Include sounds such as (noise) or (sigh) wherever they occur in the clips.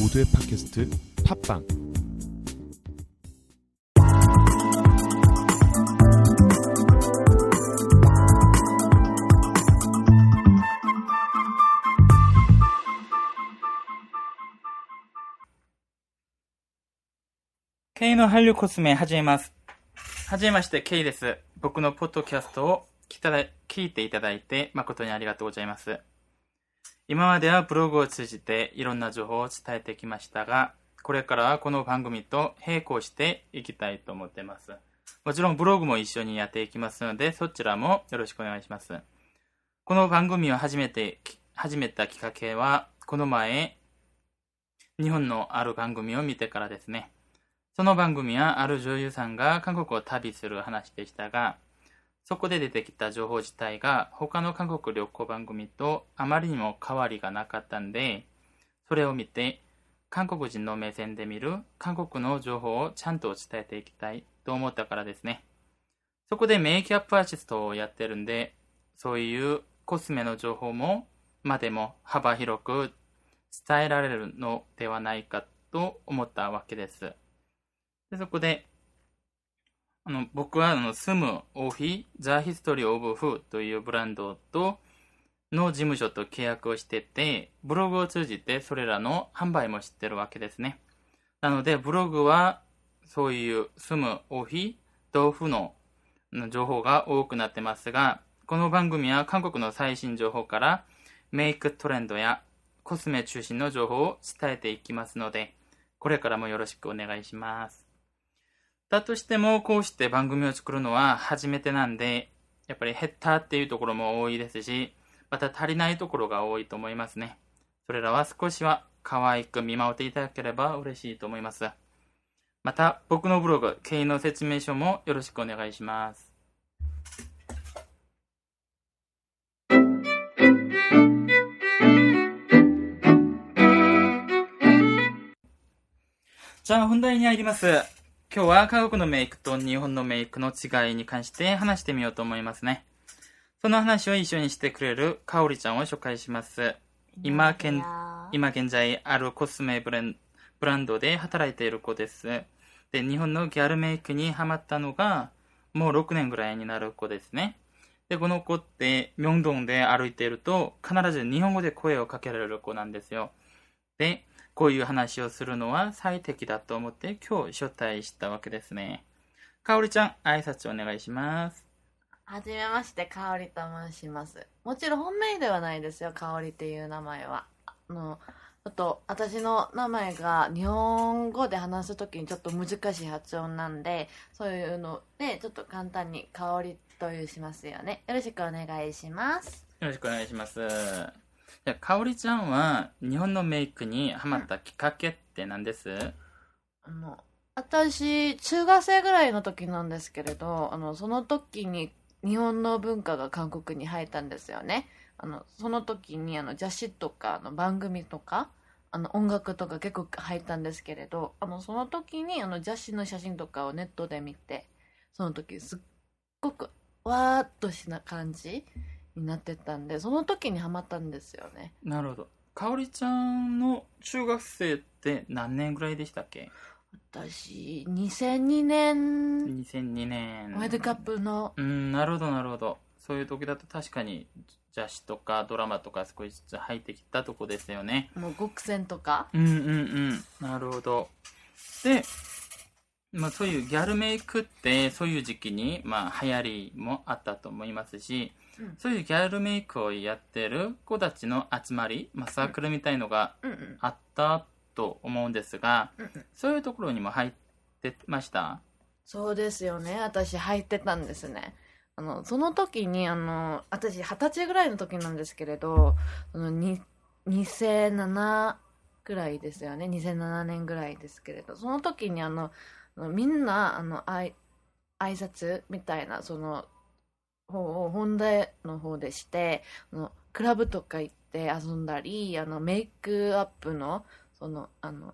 모두의 팟캐스트 팟빵 K の韓流コスメ始めます。はじめまして、K です。僕のポッドキャストを聞いただ聞いていただいて誠にありがとうございます。 今まではブログを通じていろんな情報を伝えてきましたが、これからはこの番組と並行していきたいと思っています。もちろんブログも一緒にやっていきますので、そちらもよろしくお願いします。この番組を始めて、始めたきっかけは、この前、日本のある番組を見てからですね。その番組はある女優さんが韓国を旅する話でしたが、そこで出てきた情報自体が他の韓国旅行番組とあまりにも変わりがなかったんで、それを見て韓国人の目線で見る韓国の情報をちゃんと伝えていきたいと思ったからですね。そこでメイキャップアーティストをやってるんで、そういうコスメの情報も、までも幅広く伝えられるのではないかと思ったわけです。でそこで、あの僕はあの住むオフィ、ザ・ヒストリー・オブ・フーというブランドとの事務所と契約をしてて、ブログを通じてそれらの販売も知ってるわけですね。なので、ブログはそういう住むオフィ、豆腐のの情報が多くなってますが、この番組は韓国の最新情報からメイクトレンドやコスメ中心の情報を伝えていきますので、これからもよろしくお願いします。だとしても、こうして番組を作るのは初めてなんで、やっぱり減ったっていうところも多いですし、また足りないところが多いと思いますね。それらは少しは可愛く見守っていただければ嬉しいと思います。また、僕のブログ、経緯の説明書もよろしくお願いします。じゃあ本題に入ります。今日は韓国のメイクと日本のメイクの違いに関して話してみようと思いますね。その話を一緒にしてくれるかおりちゃんを紹介します。今現今現在あるコスメブレンブランドで働いている子です。で、日本のギャルメイクにハマったのがもう6年ぐらいになる子ですね。で、この子って明洞で歩いていると必ず日本語で声をかけられる子なんですよ。で、こういう話をするのは最適だと思って今日招待したわけですね。かおりちゃん、挨拶お願いします。はじめまして、かおりと申します。もちろん本名ではないですよ、かおりっていう名前は。あの、ちょっと私の名前が日本語で話すときにちょっと難しい発音なんで、そういうので、ちょっと簡単にかおりというしますよね。よろしくお願いします。よろしくお願いします。じゃあ、かおりちゃんは日本のメイクにハマったきっかけって何です？あの、私、中学生ぐらいの時なんですけれど、あの、その時に日本の文化が韓国に入ったんですよね。あの、その時にあの雑誌とかあの番組とか、あの音楽とか結構入ったんですけれど、あの、その時にあの雑誌の写真とかをネットで見て、その時すっごくわーっとしな感じになってたんで、その時にハマったんですよね。なるほど。かおりちゃんの中学生って何年ぐらいでしたっけ？私、2002年 ?2002 年。ワールドカップのうん、なるほど、なるほど。そういう時だと確かに雑誌とかドラマとか少しずつ入ってきたとこですよね。もう極戦とかうんうんうん。なるほど。で、まあそういうギャルメイクってそういう時期にまあ流行りもあったと思いますし、うんそういうギャルメイクをやってる子たちの集まり、まあサークルみたいのがあったと思うんですが、そういうところにも入ってました？そうですよね。私入ってたんですね。あのその時にあの私二十歳ぐらいの時なんですけれどあのに2007ぐらいですよね。2007年ぐらいですけれど。その時にあのみんなあのあい挨拶みたいなその方を本題の方でしてあのクラブとか行って遊んだりあのメイクアップのそのあの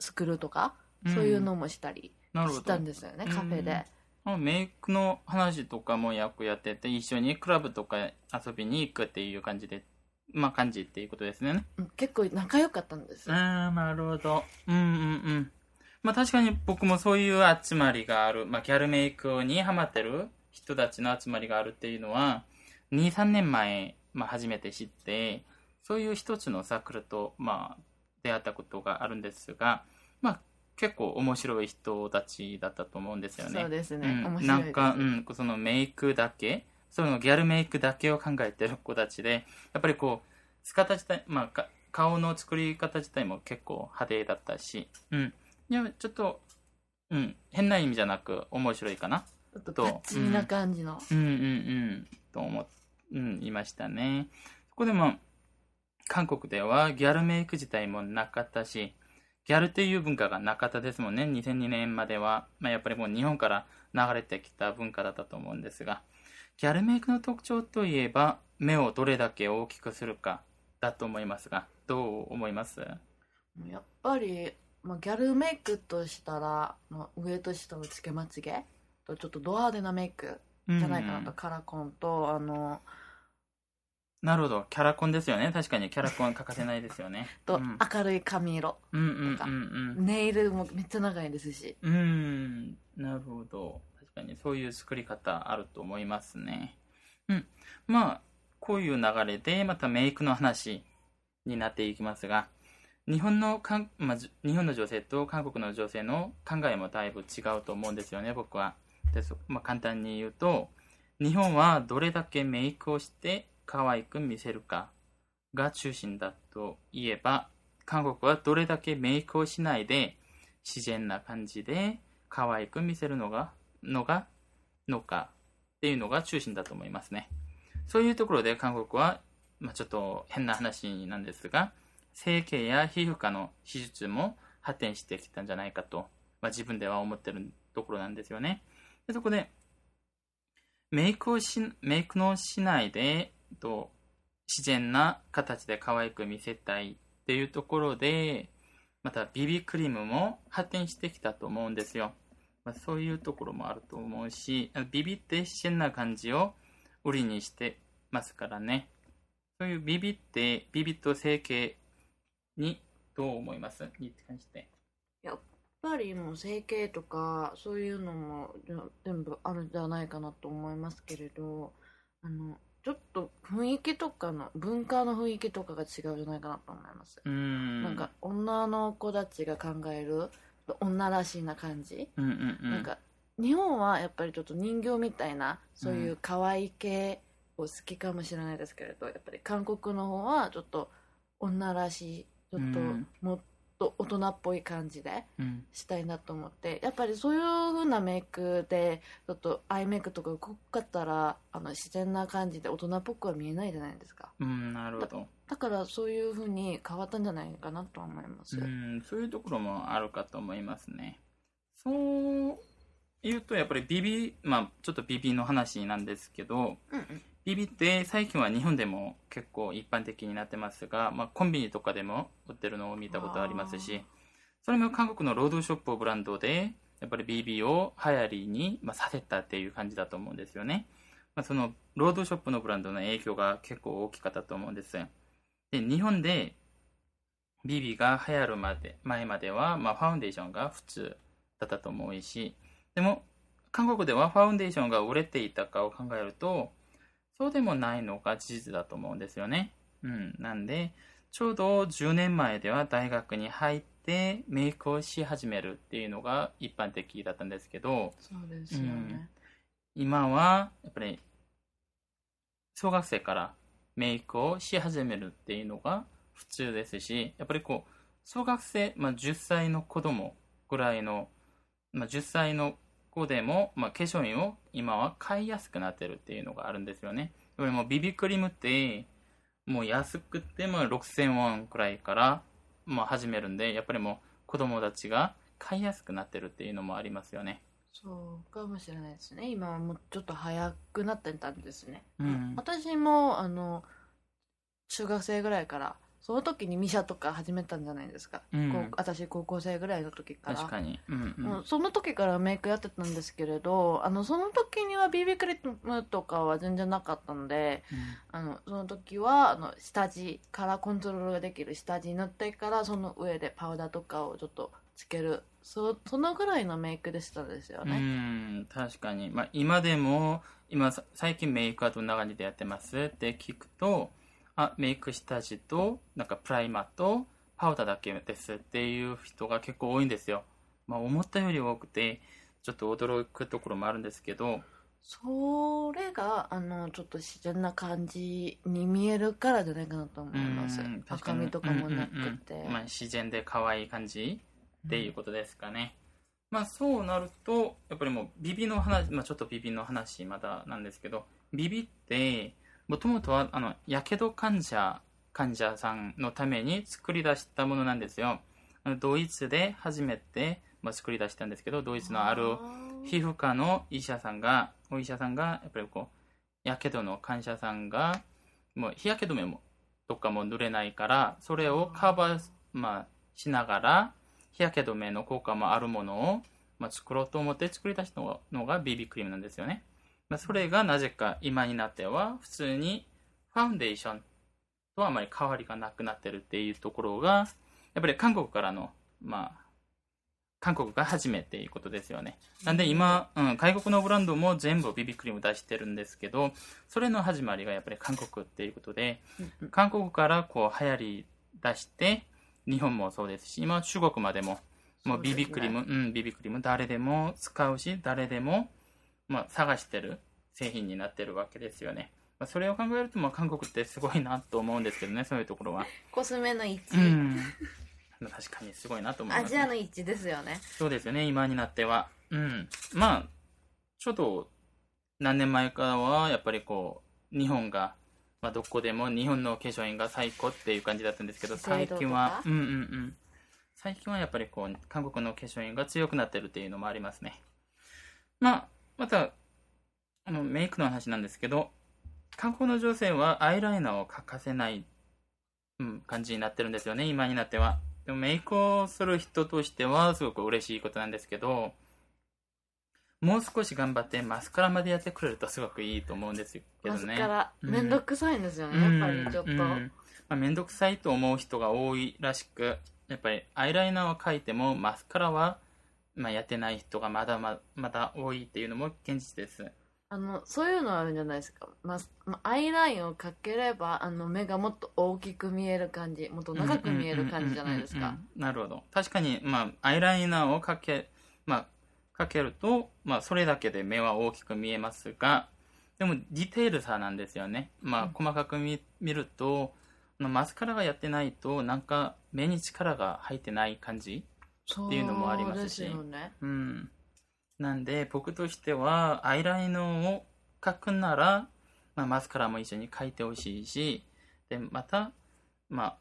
スクールとかそういうのもしたりしたんですよね、カフェで。あメイクの話とかもよくやってて一緒にクラブとか遊びに行くっていう感じでまあ、感じっていうことですね。うん結構仲良かったんです。ああ、なるほど。うんうんうん。まあ確かに僕もそういう集まりがある、まあギャルメイクにハマってる人たちの集まりがあるっていうのは、2、3年前、まあ初めて知って、そういう一つのサークルと、まあ出会ったことがあるんですが、まあ結構面白い人たちだったと思うんですよね。そうですね。うん面白い。なんか、うん、そのメイクだけ、そのギャルメイクだけを考えてる子たちで、やっぱりこう、姿自体、まあ、か顔の作り方自体も結構派手だったし、うん。いや、ちょっと、うん、変な意味じゃなく面白いかな。ちょっとパッチリな感じの。うん。うんうん、と思っ、うん、いましたね。そこでも、韓国ではギャルメイク自体もなかったし、ギャルっていう文化がなかったですもんね。2002年までは、まあ、やっぱりもう日本から流れてきた文化だったと思うんですが、ギャルメイクの特徴といえば、目をどれだけ大きくするか。だと思いますが、どう思います？やっぱり、まあ、ギャルメイクとしたら、まあ、上と下のつけまつげとちょっとド派手なメイクじゃないかなと、うんカラコンとあのなるほど。キャラコンですよね。確かにキャラコン欠かせないですよね。とうん明るい髪色、とか。ネイルもめっちゃ長いですしうーん、なるほど。確かにそういう作り方あると思いますね。うん。まあ、こういう流れでまたメイクの話になっていきますが、日本のかん、まあ、じ日本の女性と韓国の女性の考えもだいぶ違うと思うんですよね、僕は。でそまあ、簡単に言うと、日本はどれだけメイクをして可愛く見せるかが中心だと言えば、韓国はどれだけメイクをしないで自然な感じで可愛く見せるのが、のが、のかっていうのが中心だと思いますね。そういうところで韓国は、まあ、ちょっと変な話なんですが、整形や皮膚科の手術も発展してきたんじゃないかと、まあ、自分では思ってるところなんですよね。でそこで、メイクをし、メイクのしないで、と自然な形で可愛く見せたいっていうところで、また BB クリームも発展してきたと思うんですよ。まあ、そういうところもあると思うし、あの BB って自然な感じを売りにしてますからね。そういう BB って、BB と整形にどう思います？に関して。やぱりもう整形とかそういうのも全部あるんじゃないかなと思いますけれどあのちょっと雰囲気とかの文化の雰囲気とかが違うんじゃないかなと思います。なんか女の子たちが考える女らしいな感じ、うんうんうん。なんか日本はやっぱりちょっと人形みたいなそういう可愛い系を好きかもしれないですけれど、やっぱり韓国の方はちょっと女らしいちょっとうんもっと大人っぽい感じでうん。したいなと思ってやっぱりそういう風なメイクでちょっとアイメイクとか濃かったらあの自然な感じで大人っぽくは見えないじゃないですかうん、なるほど。だからそういう風に変わったんじゃないかなと思います、うん、そういうところもあるかと思いますね。そう言うと、やっぱりビビ、まあ、ちょっとビビの話なんですけど、うんうんビビって最近は日本でも結構一般的になってますが、まあ、コンビニとかでも売ってるのを見たことありますし、それも韓国のロードショップブランドで、やっぱり BB を流行りに、まあ、させたっていう感じだと思うんですよね。まあ、そのロードショップのブランドの影響が結構大きかったと思うんです。で、日本で BB が流行るまで、前までは、まあ、ファウンデーションが普通だったと思うし、でも、韓国ではファウンデーションが売れていたかを考えると、そうでもないのが事実だと思うんですよね。うん。なんで、ちょうど10年前では大学に入ってメイクをし始めるっていうのが一般的だったんですけど、そうですよね、今はやっぱり小学生からメイクをし始めるっていうのが普通ですしやっぱりこう小学生、まあ、10歳の子供ぐらいの、まあ、10歳の子でも、まあ、化粧品を今は買いやすくなってるっていうのがあるんですよね。これもビビクリームってもう安くても6000ウォンくらいから、まあ、始めるんでやっぱりもう子供たちが買いやすくなってるっていうのもありますよね。そうかもしれないですね。今はもうちょっと早くなってたんですね、うん。私もあの中学生ぐらいからその時にミシャとか始めたんじゃないですか、うん。こう私高校生ぐらいの時から。確かに。うんうん。もうその時からメイクやってたんですけれどあのその時には BB クリームとかは全然なかったのであのその時はあの下地からコントロールができる下地塗ってからその上でパウダーとかをちょっとつける。そそのぐらいのメイクでしたですようね、ん、確かに。まあ、今でも、今、さ最近メイクはどんな感じでやってますって聞くと、あ、メイク下地と、なんかプライマーと、パウダーだけですっていう人が結構多いんですよ。まあ、思ったより多くて、ちょっと驚くところもあるんですけど、それがあのちょっと自然な感じに見えるからじゃないかなと思います。赤みとかもなくて、うんうんうん。まあ、自然で可愛い感じっていうことですかね。まあそうなると、やっぱりもうビビの話、まあちょっとビビの話まだなんですけど、ビビって、もともとは、あの、やけど患者、患者さんのために作り出したものなんですよ。あのドイツで初めて、まあ、作り出したんですけど、ドイツのある皮膚科の医者さんが、お医者さんが、やっぱりこう、やけどの患者さんが、もう日焼け止めも、とかも塗れないから、それをカバー、まあ、しながら、日焼け止めの効果もあるものを、まあ、作ろうと思って作り出したのが BB クリームなんですよね。まあ、それがなぜか今になっては、普通にファウンデーションとあまり変わりがなくなってるっていうところが、やっぱり韓国からの、まあ、韓国が初めていうことですよね。なんで今、うん、外国のブランドも全部 BB クリーム出してるんですけど、それの始まりがやっぱり韓国っていうことで、韓国からこう流行り出して、日本もそうですし、今中国までも、もうそうですね BB クリーム、うん、BB クリーム誰でも使うし、誰でも、まあ、探してる製品になってるわけですよね。まあ、それを考えると、まあ、韓国ってすごいなと思うんですけどね、そういうところは。コスメの一致、うん。確かにすごいなと思いアます、ジアの一致ですよねそうですよね、今になっては。うん。まあ、ちょっと、何年前からは、やっぱりこう、日本が、まあ、どこでも日本の化粧品が最高っていう感じだったんですけど、最近は、うんうんうん。最近はやっぱりこう、韓国の化粧品が強くなってるっていうのもありますね。まあ、また、あの、メイクの話なんですけど、韓国の女性はアイライナーを欠かせない、うん、感じになってるんですよね、今になっては。でもメイクをする人としてはすごく嬉しいことなんですけど、もう少し頑張ってマスカラまでやってくれるとすごくいいと思うんですけどマね。スカラうんめんどくさいんですよね、やっぱりちょっと、うんうんまあ、めんどくさいと思う人が多いらしく、やっぱりアイライナーを描いてもマスカラは、まあ、やってない人がまだままだ多いっていうのも現実です。あのそういうのあるんじゃないですか、ままアイラインをかければあの目がもっと大きく見える感じもっと長く見える感じじゃないですかなるほど。確かに、まあ、アイライナーをかけ、まあ、かけると、まあ、それだけで目は大きく見えますが、でも、ディテールさなんですよね。まあ、細かく見見ると、マスカラがやってないと、なんか、目に力が入ってない感じっていうのもありますしすねうん。なんで、僕としては、アイライナーを描くなら、まあ、マスカラも一緒に描いてほしいし、で、また、まあ、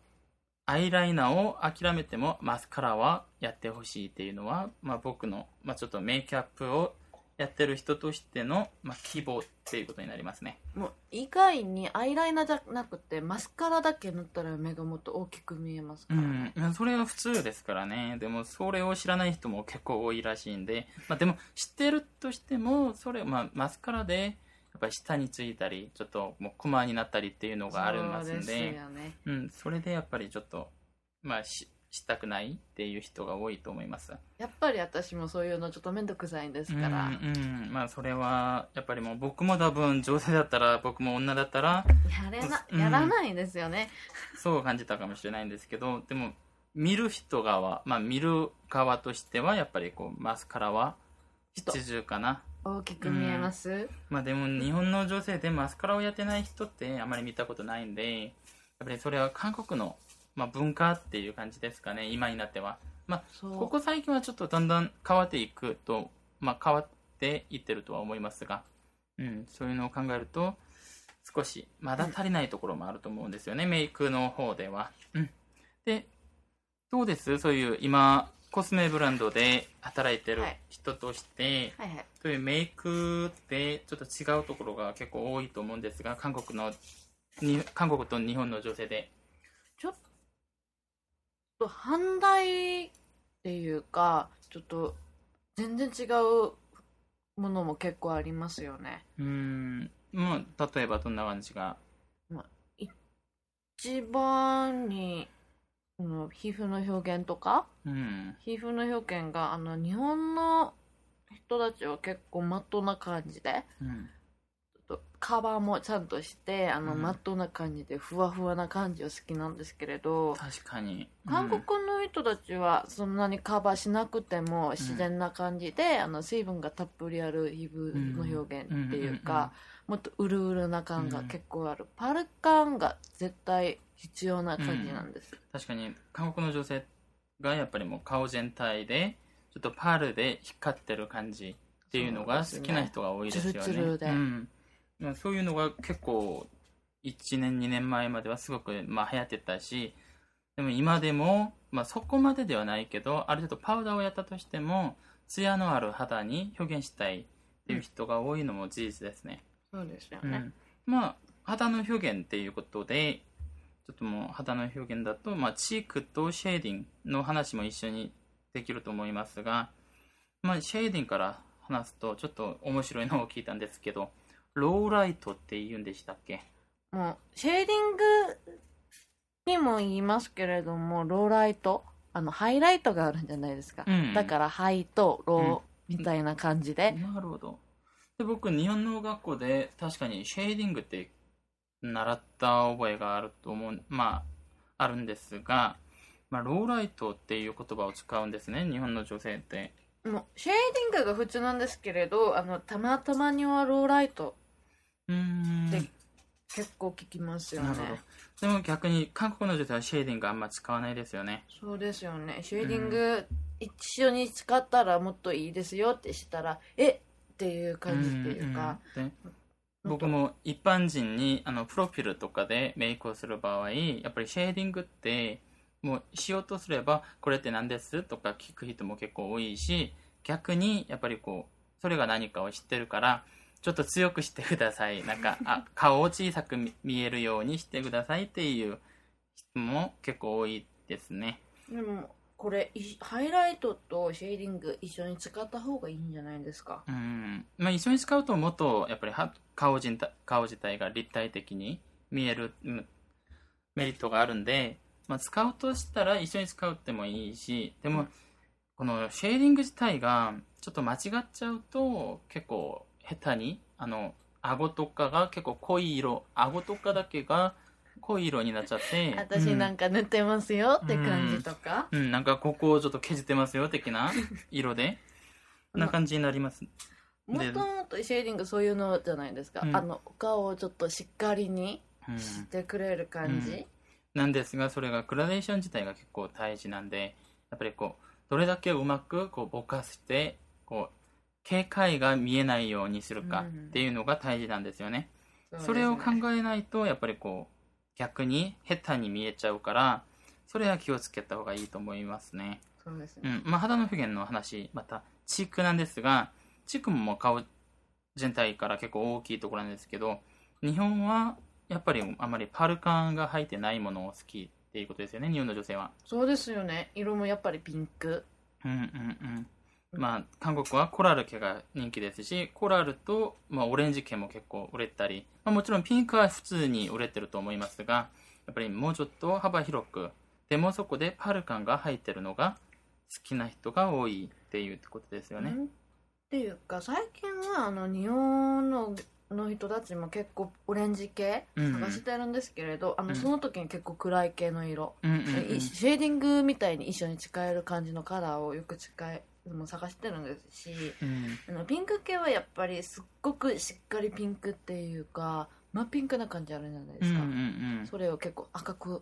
アイライナーを諦めてもマスカラはやってほしいっていうのは、まあ、僕の、まあ、ちょっとメイクアップをやってる人としての、まあ、希望っていうことになりますね。もう意外にアイライナーじゃなくてマスカラだけ塗ったら目がもっと大きく見えますから、うん、まあそれは普通ですからね。でも、それを知らない人も結構多いらしいんで、まあ、でも、知ってるとしても、それ、まあ、マスカラで、やっぱり下についたり、ちょっともうクマになったりっていうのがありますんそうで、ですよね。うん、それでやっぱりちょっと、まあ、ししたくないっていう人が多いと思います。やっぱり私もそういうのちょっと面倒くさいんですから、うん、うん、まあ、それは、やっぱりもう僕も多分女性だったら、僕も女だったら、やれなうん。やらないですよね、そう感じたかもしれないんですけど、でも、見る人側、まあ見る側としては、やっぱりこう、マスカラは必需かな。大きく見えます、まあでも、日本の女性でマスカラをやってない人ってあまり見たことないんで、やっぱりそれは韓国の、まあ、文化っていう感じですかね、今になっては。まあ、ここ最近はちょっとだんだん変わっていくと、まあ変わっていってるとは思いますが、うん、そういうのを考えると、少しまだ足りないところもあると思うんですよね、メイクの方では。うん。で、どうです？そういう今、コスメブランドで働いてるはい人として、はいはいそういうメイクってちょっと違うところが結構多いと思うんですが、韓国の、に韓国と日本の女性で。ちょっと反対っていうかちょっと全然違うものも結構ありますよね。うーん。もう例えばどんな感じが？一番にその皮膚の表現とか？うん。皮膚の表現があの日本の人たちは結構マットな感じでうんカバーもちゃんとしてあの、うん。マットな感じでふわふわな感じを好きなんですけれど確かに。韓国の人たちはそんなにカバーしなくても自然な感じで、あの水分がたっぷりある皮膚の表現っていうか、もっとうるうるな感が結構ある、パル感が絶対必要な感じなんです、確かに韓国の女性がやっぱりもう顔全体でちょっとパールで光ってる感じっていうのが好きな人が多いですよね。ツルツルでそういうのが結構1年2年前まではすごくまあ流行ってたしでも今でも、まあ、そこまでではないけどある程度パウダーをやったとしてもツヤのある肌に表現したいっていう人が多いのも事実ですね、そうですよね、うん、まあ肌の表現っていうことでちょっともう肌の表現だと、まあ、チークとシェーディングの話も一緒にできると思いますが、まあ、シェーディングから話すとちょっと面白いのを聞いたんですけどローライトって言うんでしたっけ？もうシェーディングにも言いますけれどもローライトあのハイライトがあるんじゃないですか、うんだからハイとローみたいな感じで、なるほど。で僕日本の学校で確かにシェーディングって習った覚えがあると思うまああるんですが、まあ、ローライトっていう言葉を使うんですね日本の女性って。もうシェーディングが普通なんですけれどあのたまたまにはローライトうーん。で結構聞きますよね。でも逆に韓国の女性はシェーディングあんま使わないですよね。そうですよね。シェーディング一緒に使ったらもっといいですよってしたらえ？っていう感じっていうか、僕も一般人にあのプロフィールとかでメイクをする場合やっぱりシェーディングってもうしようとすればこれって何です？とか聞く人も結構多いし逆にやっぱりこうそれが何かを知ってるからちょっと強くしてください。なんかあ顔を小さく見見えるようにしてくださいっていう人も結構多いですね。でもこれいハイライトとシェーディング一緒に使った方がいいんじゃないですか？うん。まあ、一緒に使うともっとやっぱりは顔自体顔自体が立体的に見えるうんメリットがあるんで、まあ、使うとしたら一緒に使うってもいいしでもこのシェーディング自体がちょっと間違っちゃうと結構下手にあの顎とかが結構濃い色顎とかだけが濃い色になっちゃって私なんか塗ってますよって感じとか、うん、うんなんかここをちょっと削ってますよ的な (laughs) 色で。こんな感じになります。もともとシェーディングそういうのじゃないですか、うん。あのお顔をちょっとしっかりにうん。してくれる感じ、なんですがそれがグラデーション自体が結構大事なんでやっぱりこうどれだけうまくこうぼかしてこう警戒が見えないようにするかっていうのが大事なんですよね、それを考えないとやっぱりこう逆に下手に見えちゃうからそれは気をつけた方がいいと思いますね。そうですね、うん。まあ、肌の表現の話またチークなんですがチークももう顔全体から結構大きいところなんですけど日本はやっぱりあまりパルカンが入ってないものを好きっていうことですよね日本の女性は。そうですよね。色もやっぱりピンク。うんうんうんまあ韓国はコラル系が人気ですしコラルと、まあ、オレンジ系も結構売れたり、まあ、もちろんピンクは普通に売れてると思いますがやっぱりもうちょっと幅広くでもそこでパルカンが入ってるのが好きな人が多いっていうことですよね、うん。っていうか最近はあの日本のの人たちも結構オレンジ系うん探してるんですけれど、あうん。のその時に結構暗い系の色、うんうんうん。いシェーディングみたいに一緒に使える感じのカラーをよく使えもう探してるんですしうん。あのピンク系はやっぱりすっごくしっかりピンクっていうか真ピンクな感じあるじゃないですか、うんうんうんそれを結構赤く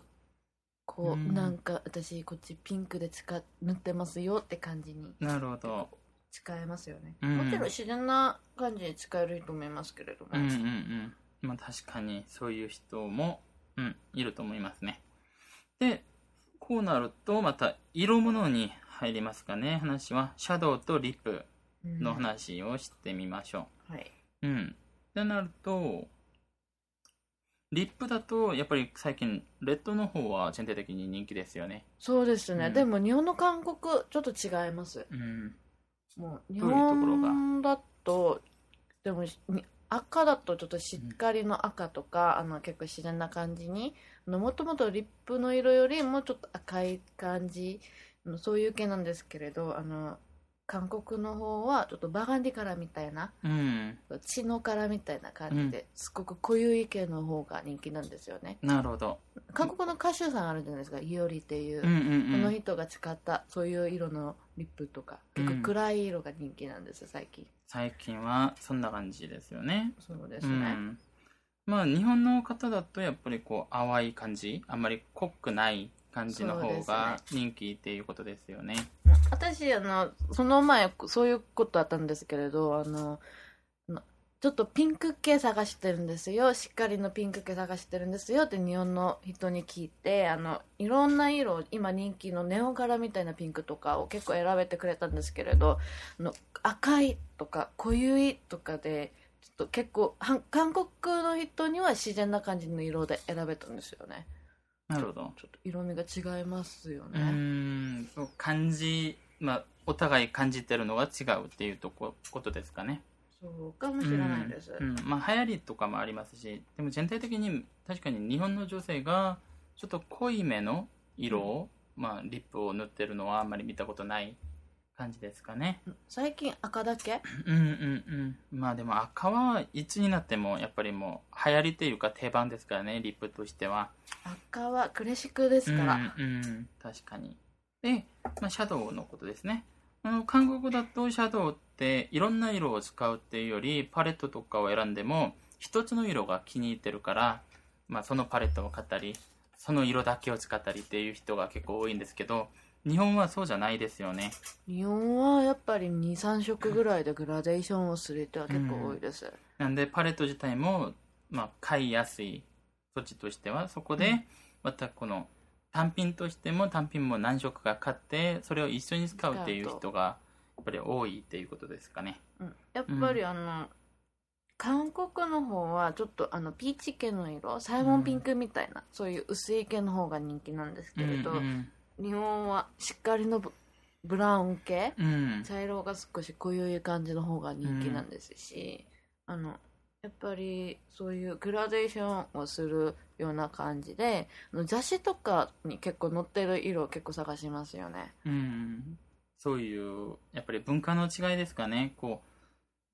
こう、うん。なんか私こっちピンクで使っ塗ってますよって感じになるほど。使えますよね、うん。もちろん自然な感じで使えると思いますけれども、うんうんうん。まあ確かにそういう人も、うん、いると思いますね。でこうなるとまた色物に入りますかね話は。シャドウとリップうん。の話をしてみましょはい、ううん。ってなるとリップだとやっぱり最近レッドの方は全体的に人気ですよね。そうですね、うん。でも日本の韓国ちょっと違います。うん。もう日本だとでもに赤だとちょっとしっかりの赤とか、あの結構自然な感じにもともとリップの色よりもちょっと赤い感じあのそういう系なんですけれどあの韓国の方はちょっとバーガンディカラーみたいなうん。血のカラーみたいな感じで、すごく濃ゆい系の方が人気なんですよね。なるほど。韓国の歌手さんあるじゃないですか。イオリっていう、うんうんこうん。の人が使ったそういう色のリップとかうん。結構暗い色が人気なんです最近。最近はそんな感じですよね。そうですね、うんまあ日本の方だとやっぱりこう淡い感じあんまり濃くない感じの方が人気っていうことですよね。私あのその前そういうことあったんですけれどあのあのちょっとピンク系探してるんですよ。しっかりのピンク系探してるんですよって日本の人に聞いてあのいろんな色今人気のネオ柄みたいなピンクとかを結構選べてくれたんですけれどあの赤いとか濃ゆいとかでちょっと結構韓国の人には自然な感じの色で選べたんですよね。なるほど。ちょっと色味が違いますようね、んそう感じまあお互い感じてるのが違うっていうとこことですかね。そうかもしれないです、うんうん。まあ流行りとかもありますしでも全体的に確かに日本の女性がちょっと濃いめの色を、まあ、リップを塗ってるのはあんまり見たことない感じですかね。最近赤だけ？うんうんうん。まあでも赤はいつになってもやっぱりもう流行りというか定番ですからねリップとしては。赤はクレシックですから、うんうん、確かに。で、まあ、シャドウのことですね。あの韓国だとシャドウっていろんな色を使うっていうよりパレットとかを選んでも一つの色が気に入ってるから、まあ、そのパレットを買ったりその色だけを使ったりっていう人が結構多いんですけど日本はそうじゃないですよね。日本はやっぱり23色ぐらいでグラデーションをする人は結構多いです、なんでパレット自体も、まあ、買いやすい土地としてはそこでうん。またこの単品としても単品も何色か買ってそれを一緒に使うっていう人がやっぱり多いっていうことですかね。うん。やっぱりあの、韓国の方はちょっとあのピーチ系の色サイモンピンクみたいな、そういう薄い系の方が人気なんですけれど、うん日本はしっかりのブブラウン系うん。うん茶色が少し濃ゆい感じの方が人気なんですし、あのやっぱりそういうグラデーションをするような感じで雑誌とかに結構載ってる色を結構探しますよね。うん。そういうやっぱり文化の違いですかね。こ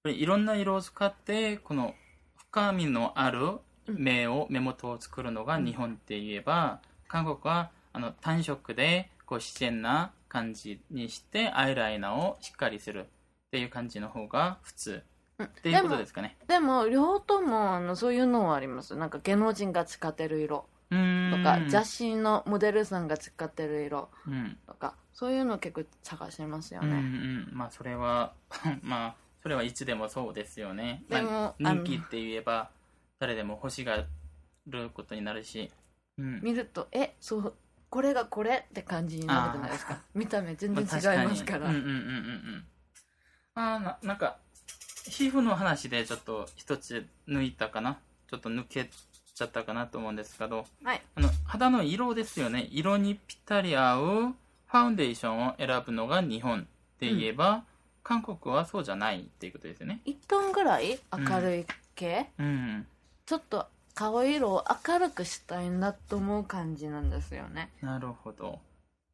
ういろんな色を使ってこの深みのある目を、目元を作るのが日本って言えば、韓国はあの単色でこう自然な感じにしてアイライナーをしっかりするっていう感じの方が普通。うん。っていうことですかね。でも両方ともあのそういうのはあります。なんか芸能人が使ってる色。とか、雑誌のモデルさんが使ってる色。うん。とかそういうの結構探しますようんうね、ん。まあそれは (laughs) まあそれはいつでもそうですよね、でもまあ、人気って言えば誰でも欲しがることになるし、うん。見るとえそうこれがこれって感じになるじゃないですか。見た目全然違いますから、まあうんうんうんうんうん。あーななんか皮膚の話でちょっと一つ抜いたかな？ちょっと抜けちゃったかなと思うんですけど。はい。あの肌の色ですよね。色にぴったり合うファウンデーションを選ぶのが日本って言えば、韓国はそうじゃないっていうことですよね。1トンぐらい明るい系、うん。ちょっと顔色を明るくしたいなと思う感じなんですよねなるほど。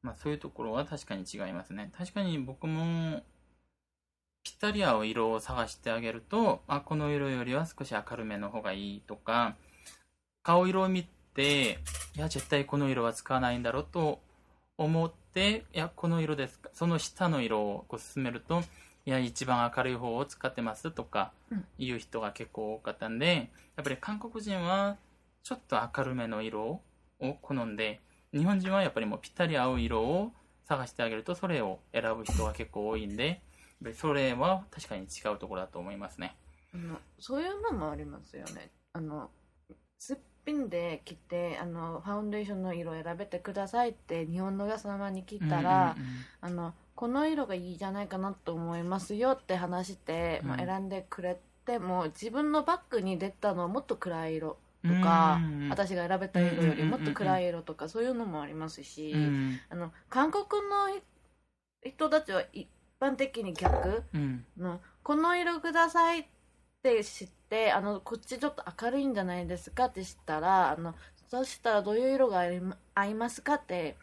まあそういうところは確かに違いますね。確かに僕もぴったり合う色を探してあげると、あ、この色よりは少し明るめの方がいいとか、顔色を見て、いや、絶対この色は使わないんだろうと思って、いや、この色ですか。その下の色をこう進めると、いや、一番明るい方を使ってますとかうん。いう人が結構多かったんで、やっぱり韓国人はちょっと明るめの色を好んで、日本人はやっぱりもうぴったり合う色を探してあげるとそれを選ぶ人が結構多いんでそれは確かに違うところだと思いますね。あのそういうのもありますよね。あのすっぴんで来てあのファウンデーションの色選べてくださいって日本のお客様に聞いたら、あのこの色がいいじゃないかなと思いますよって話して、うん。もう選んでくれてもう自分のバッグに出たのはもっと暗い色とかうん。私が選べた色よりもっと暗い色とかそういうのもありますし、うん。あの韓国の人たちは一般的に逆？うん。のこの色くださいって知ってあのこっちちょっと明るいんじゃないですかって知ったらあのそしたらどういう色が合いますかって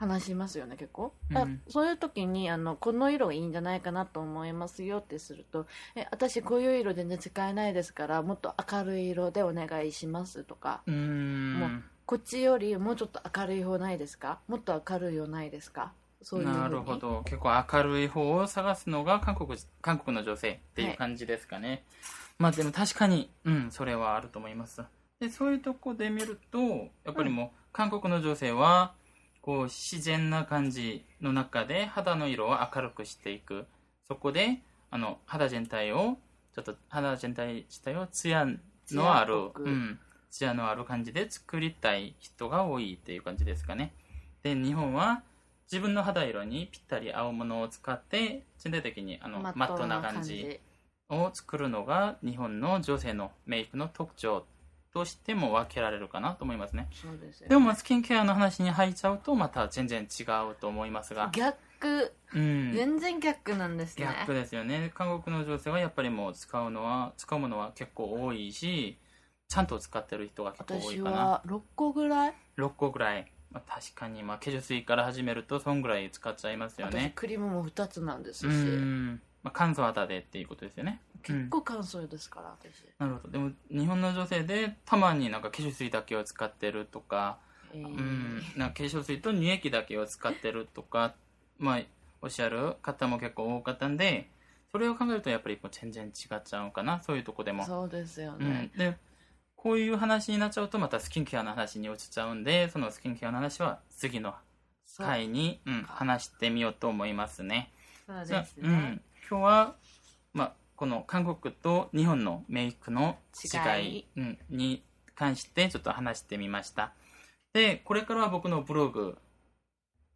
話しますよね結構、だうん。そういう時にあのこの色がいいんじゃないかなと思いますよってするとえ私こういう色全然使えないですからもっと明るい色でお願いしますとかうん。もうこっちよりもうちょっと明るい方ないですか？もっと明るい色ないですか？そういうなるほど。結構明るい方を探すのが韓国韓国の女性っていう感じですかね、まあでも確かにうんそれはあると思います。でそういうとこで見るとやっぱりもう、韓国の女性はこう自然な感じの中で肌の色を明るくしていく。そこであの肌全体をちょっと肌全体自体をツヤのあるうん、ツヤのある感じで作りたい人が多いっていう感じですかね。で日本は自分の肌色にぴったり合うものを使って全体的にあのマットな感じを作るのが日本の女性のメイクの特徴としても分けられるかなと思いますね。そうですよでもまあスキンケアの話に入っちゃうとまた全然違うと思いますが、逆。うん、全然逆なんですね。逆ですよね。韓国の女性はやっぱりもう使うのは使うものは結構多いしちゃんと使ってる人が結構多い私かな。は6個ぐらい、6個ぐらい、まあ、確かにまあ化粧水から始めるとそんぐらい使っちゃいますよ私ねクリームも2つなんですし、うん、まあ、乾燥肌でっていうことですよね。結構乾燥ですから私、なるほど。でも日本の女性でたまになんか化粧水だけを使ってるとか、えー。うん、なんか化粧水と乳液だけを使ってるとか、まあ、おっしゃる方も結構多かったんでそれを考えるとやっぱりもう全然違っちゃうかな。そういうとこでも。そうですようねん、、でこういう話になっちゃうとまたスキンケアの話に落ちちゃうんでそのスキンケアの話は次の回に、うん、話してみようと思いますね。そうじゃあですね、うん、今日は、まあ、この韓国と日本のメイクの違い。に関してちょっと話してみました。でこれからは僕のブログ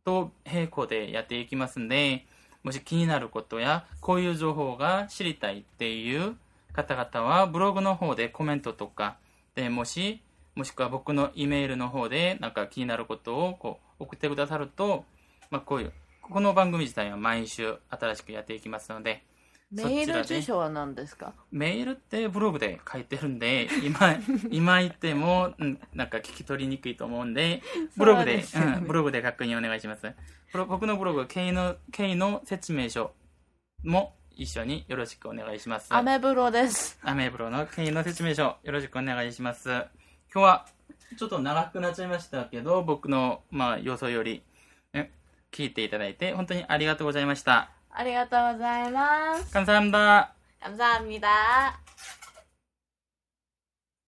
と並行でやっていきますんでもし気になることやこういう情報が知りたいっていう方々はブログの方でコメントとかでもしもしくは僕の E メールの方でなんか気になることをこう送ってくださると、まあ、こういうこの番組自体は毎週新しくやっていきますのでメール住所は何ですか？メールってブログで書いてるんで (laughs) 今今言っても、うん、なんか聞き取りにくいと思うんでブログでそうでねうん、ブログで確認お願いします。僕のブログ K の K の説明書も一緒によろしくお願いします。アメブロです。アメブロの K の説明書よろしくお願いします。今日はちょっと長くなっちゃいましたけど僕の、まあ、予想より、ね、聞いていただいて本当にありがとうございましたありがとうございます감사합니다 감사합니다